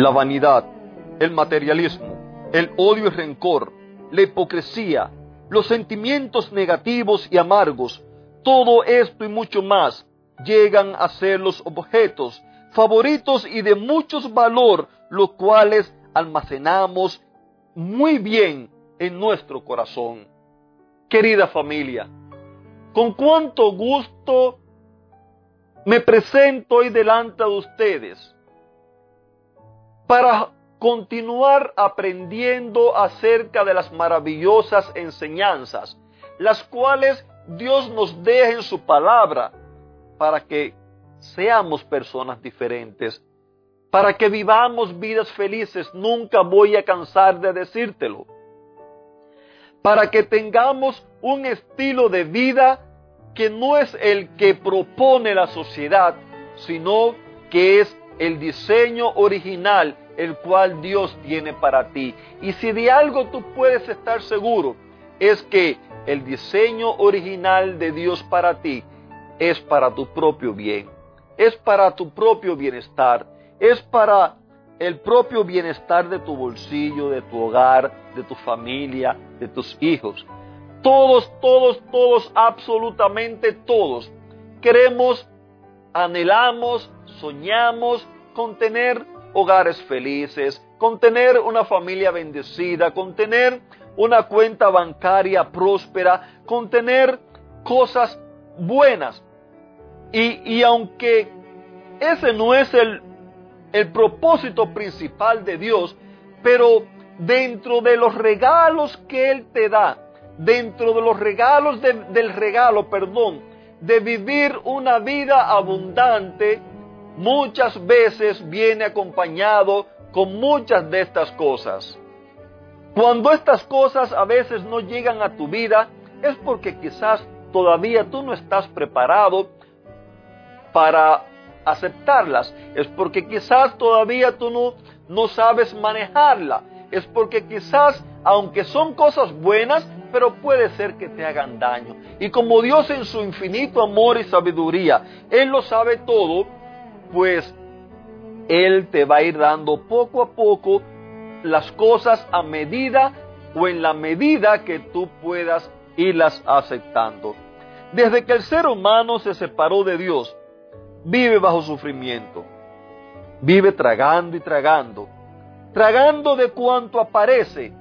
La vanidad, el materialismo, el odio y rencor, la hipocresía, los sentimientos negativos y amargos, todo esto y mucho más llegan a ser los objetos favoritos y de muchos valor, los cuales almacenamos muy bien en nuestro corazón. Querida familia, con cuánto gusto me presento hoy delante de ustedes para continuar aprendiendo acerca de las maravillosas enseñanzas, las cuales Dios nos deja en su palabra para que seamos personas diferentes, para que vivamos vidas felices. Nunca voy a cansar de decírtelo. Para que tengamos un estilo de vida que no es el que propone la sociedad, sino que es el diseño original el cual Dios tiene para ti. Y si de algo tú puedes estar seguro, es que el diseño original de Dios para ti es para tu propio bien, es para tu propio bienestar, es para el propio bienestar de tu bolsillo, de tu hogar, de tu familia, de tus hijos. Todos, todos, todos, absolutamente todos queremos, anhelamos, soñamos con tener hogares felices, con tener una familia bendecida, con tener una cuenta bancaria próspera, con tener cosas buenas. Y, y aunque ese no es el, el, propósito principal de Dios, pero dentro de los regalos que Él te da, dentro de los regalos del regalo, perdón, de vivir una vida abundante, muchas veces viene acompañado con muchas de estas cosas. Cuando estas cosas a veces no llegan a tu vida, es porque quizás todavía tú no estás preparado para aceptarlas. Es porque quizás todavía tú no, no sabes manejarla. Es porque quizás, aunque son cosas buenas, pero puede ser que te hagan daño. Y como Dios en su infinito amor y sabiduría, Él lo sabe todo, pues Él te va a ir dando poco a poco las cosas a medida o en la medida que tú puedas irlas aceptando. Desde que el ser humano se separó de Dios, vive bajo sufrimiento. Vive tragando y tragando. Tragando de cuanto aparece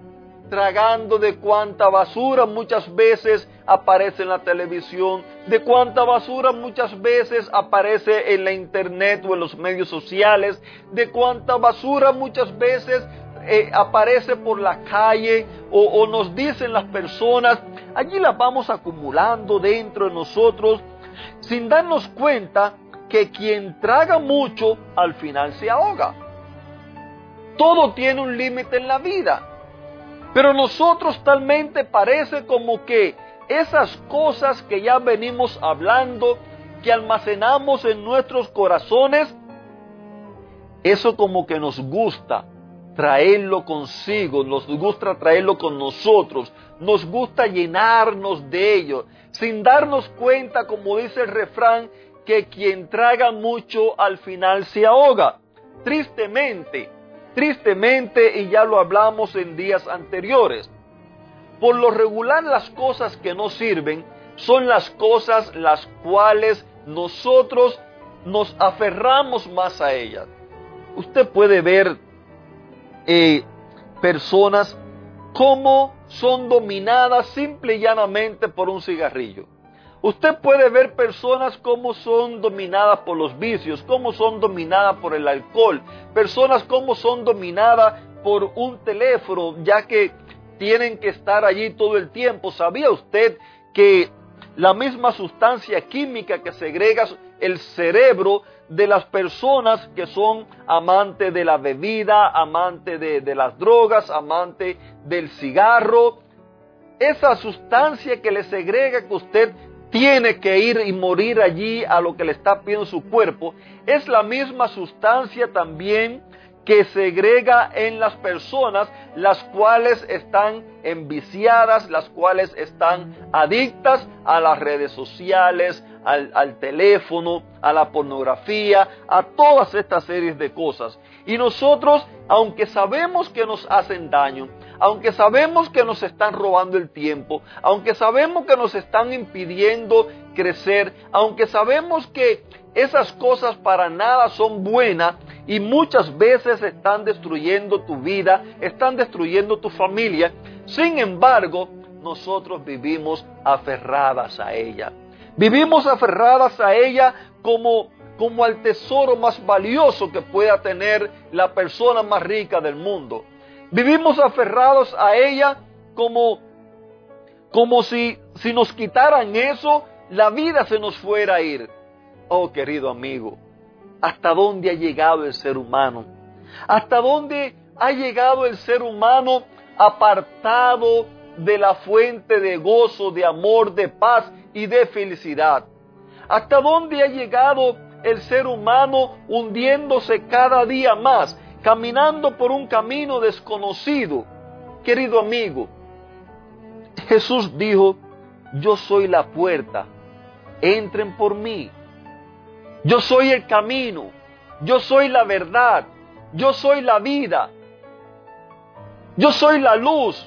tragando de cuánta basura muchas veces aparece en la televisión, de cuánta basura muchas veces aparece en la internet o en los medios sociales, de cuánta basura muchas veces eh, aparece por la calle o, o nos dicen las personas, allí las vamos acumulando dentro de nosotros sin darnos cuenta que quien traga mucho al final se ahoga. Todo tiene un límite en la vida. Pero nosotros talmente parece como que esas cosas que ya venimos hablando, que almacenamos en nuestros corazones, eso como que nos gusta traerlo consigo, nos gusta traerlo con nosotros, nos gusta llenarnos de ello, sin darnos cuenta, como dice el refrán, que quien traga mucho al final se ahoga. Tristemente, Tristemente, y ya lo hablamos en días anteriores, por lo regular las cosas que no sirven son las cosas las cuales nosotros nos aferramos más a ellas. Usted puede ver eh, personas como son dominadas simple y llanamente por un cigarrillo. Usted puede ver personas como son dominadas por los vicios, cómo son dominadas por el alcohol, personas como son dominadas por un teléfono, ya que tienen que estar allí todo el tiempo. ¿Sabía usted que la misma sustancia química que segrega el cerebro de las personas que son amantes de la bebida, amantes de, de las drogas, amantes del cigarro. Esa sustancia que le segrega que usted tiene que ir y morir allí a lo que le está pidiendo su cuerpo, es la misma sustancia también que segrega en las personas las cuales están enviciadas, las cuales están adictas a las redes sociales, al, al, teléfono, a la pornografía, a todas estas series de cosas. Y nosotros, aunque sabemos que nos hacen daño, aunque sabemos que nos están robando el tiempo, aunque sabemos que nos están impidiendo crecer, aunque sabemos que esas cosas para nada son buenas y muchas veces están destruyendo tu vida, están destruyendo tu familia, sin embargo, nosotros vivimos aferradas a ella. Vivimos aferradas a ella como, como al tesoro más valioso que pueda tener la persona más rica del mundo. Vivimos aferrados a ella como, como si, si nos quitaran eso, la vida se nos fuera a ir. Oh, querido amigo, ¿hasta dónde ha llegado el ser humano? ¿Hasta dónde ha llegado el ser humano apartado de la fuente de gozo, de amor, de paz y de felicidad? ¿Hasta dónde ha llegado el ser humano hundiéndose cada día más caminando por un camino desconocido. Querido amigo, Jesús dijo, yo soy la puerta, entren por mí. Yo soy el camino, yo soy la verdad, yo soy la vida, yo soy la luz.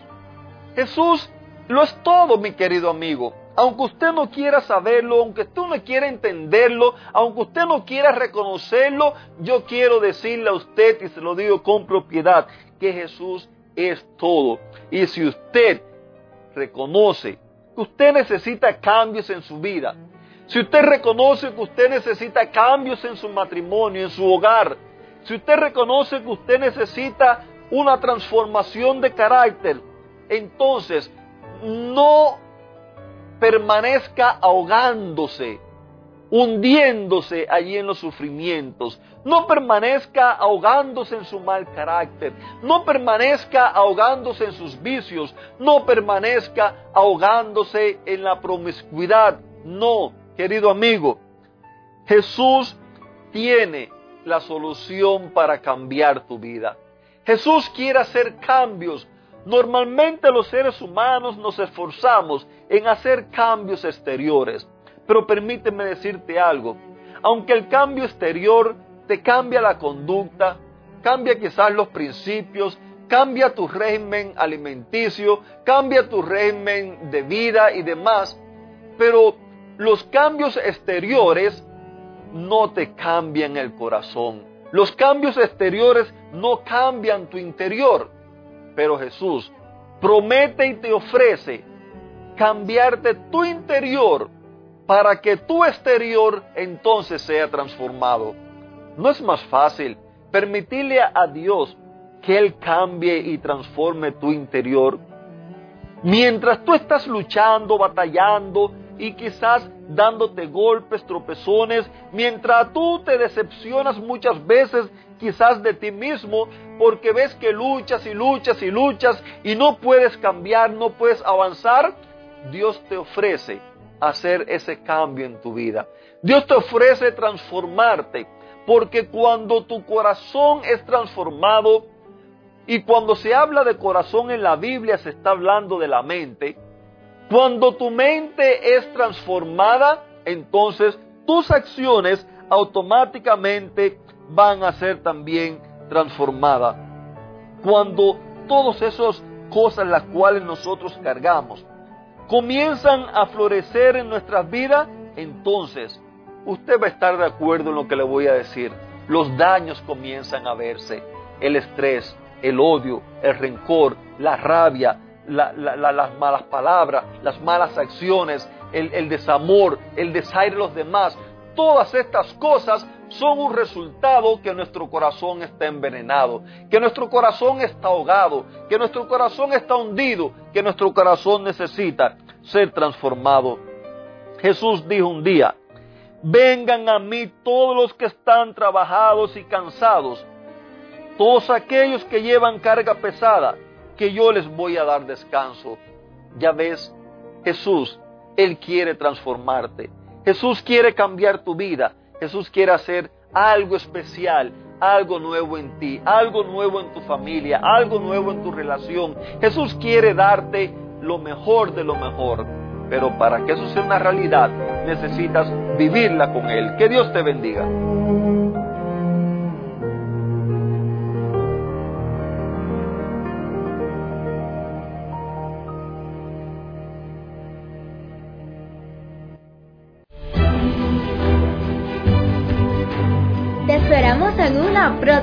Jesús lo es todo, mi querido amigo aunque usted no quiera saberlo, aunque usted no quiera entenderlo, aunque usted no quiera reconocerlo, yo quiero decirle a usted, y se lo digo con propiedad, que Jesús es todo. Y si usted reconoce que usted necesita cambios en su vida, si usted reconoce que usted necesita cambios en su matrimonio, en su hogar, si usted reconoce que usted necesita una transformación de carácter, entonces no permanezca ahogándose, hundiéndose allí en los sufrimientos. No permanezca ahogándose en su mal carácter. No permanezca ahogándose en sus vicios. No permanezca ahogándose en la promiscuidad. No, querido amigo. Jesús tiene la solución para cambiar tu vida. Jesús quiere hacer cambios Normalmente los seres humanos nos esforzamos en hacer cambios exteriores, pero permíteme decirte algo, aunque el cambio exterior te cambia la conducta, cambia quizás los principios, cambia tu régimen alimenticio, cambia tu régimen de vida y demás, pero los cambios exteriores no te cambian el corazón. Los cambios exteriores no cambian tu interior. Pero Jesús promete y te ofrece cambiarte tu interior para que tu exterior entonces sea transformado. ¿No es más fácil permitirle a Dios que Él cambie y transforme tu interior? Mientras tú estás luchando, batallando y quizás dándote golpes, tropezones, mientras tú te decepcionas muchas veces quizás de ti mismo porque ves que luchas y luchas y luchas y no puedes cambiar, no puedes avanzar, Dios te ofrece hacer ese cambio en tu vida. Dios te ofrece transformarte, porque cuando tu corazón es transformado, y cuando se habla de corazón en la Biblia se está hablando de la mente, cuando tu mente es transformada, entonces tus acciones automáticamente van a ser también transformadas. Cuando todas esas cosas las cuales nosotros cargamos comienzan a florecer en nuestras vidas, entonces usted va a estar de acuerdo en lo que le voy a decir. Los daños comienzan a verse, el estrés, el odio, el rencor, la rabia, las malas palabras, las malas acciones, el, el desamor, el desaire de los demás. Todas estas cosas son un resultado que nuestro corazón está envenenado, que nuestro corazón está ahogado, que nuestro corazón está hundido, que nuestro corazón necesita ser transformado. Jesús dijo un día, vengan a mí todos los que están trabajados y cansados, todos aquellos que llevan carga pesada, que yo les voy a dar descanso. Ya ves, Jesús, Él quiere transformarte. Jesús quiere cambiar tu vida. Jesús quiere hacer algo especial, algo nuevo en ti, algo nuevo en tu familia, algo nuevo en tu relación. Jesús quiere darte lo mejor de lo mejor. Pero para que eso sea una realidad, necesitas vivirla con Él. Que Dios te bendiga.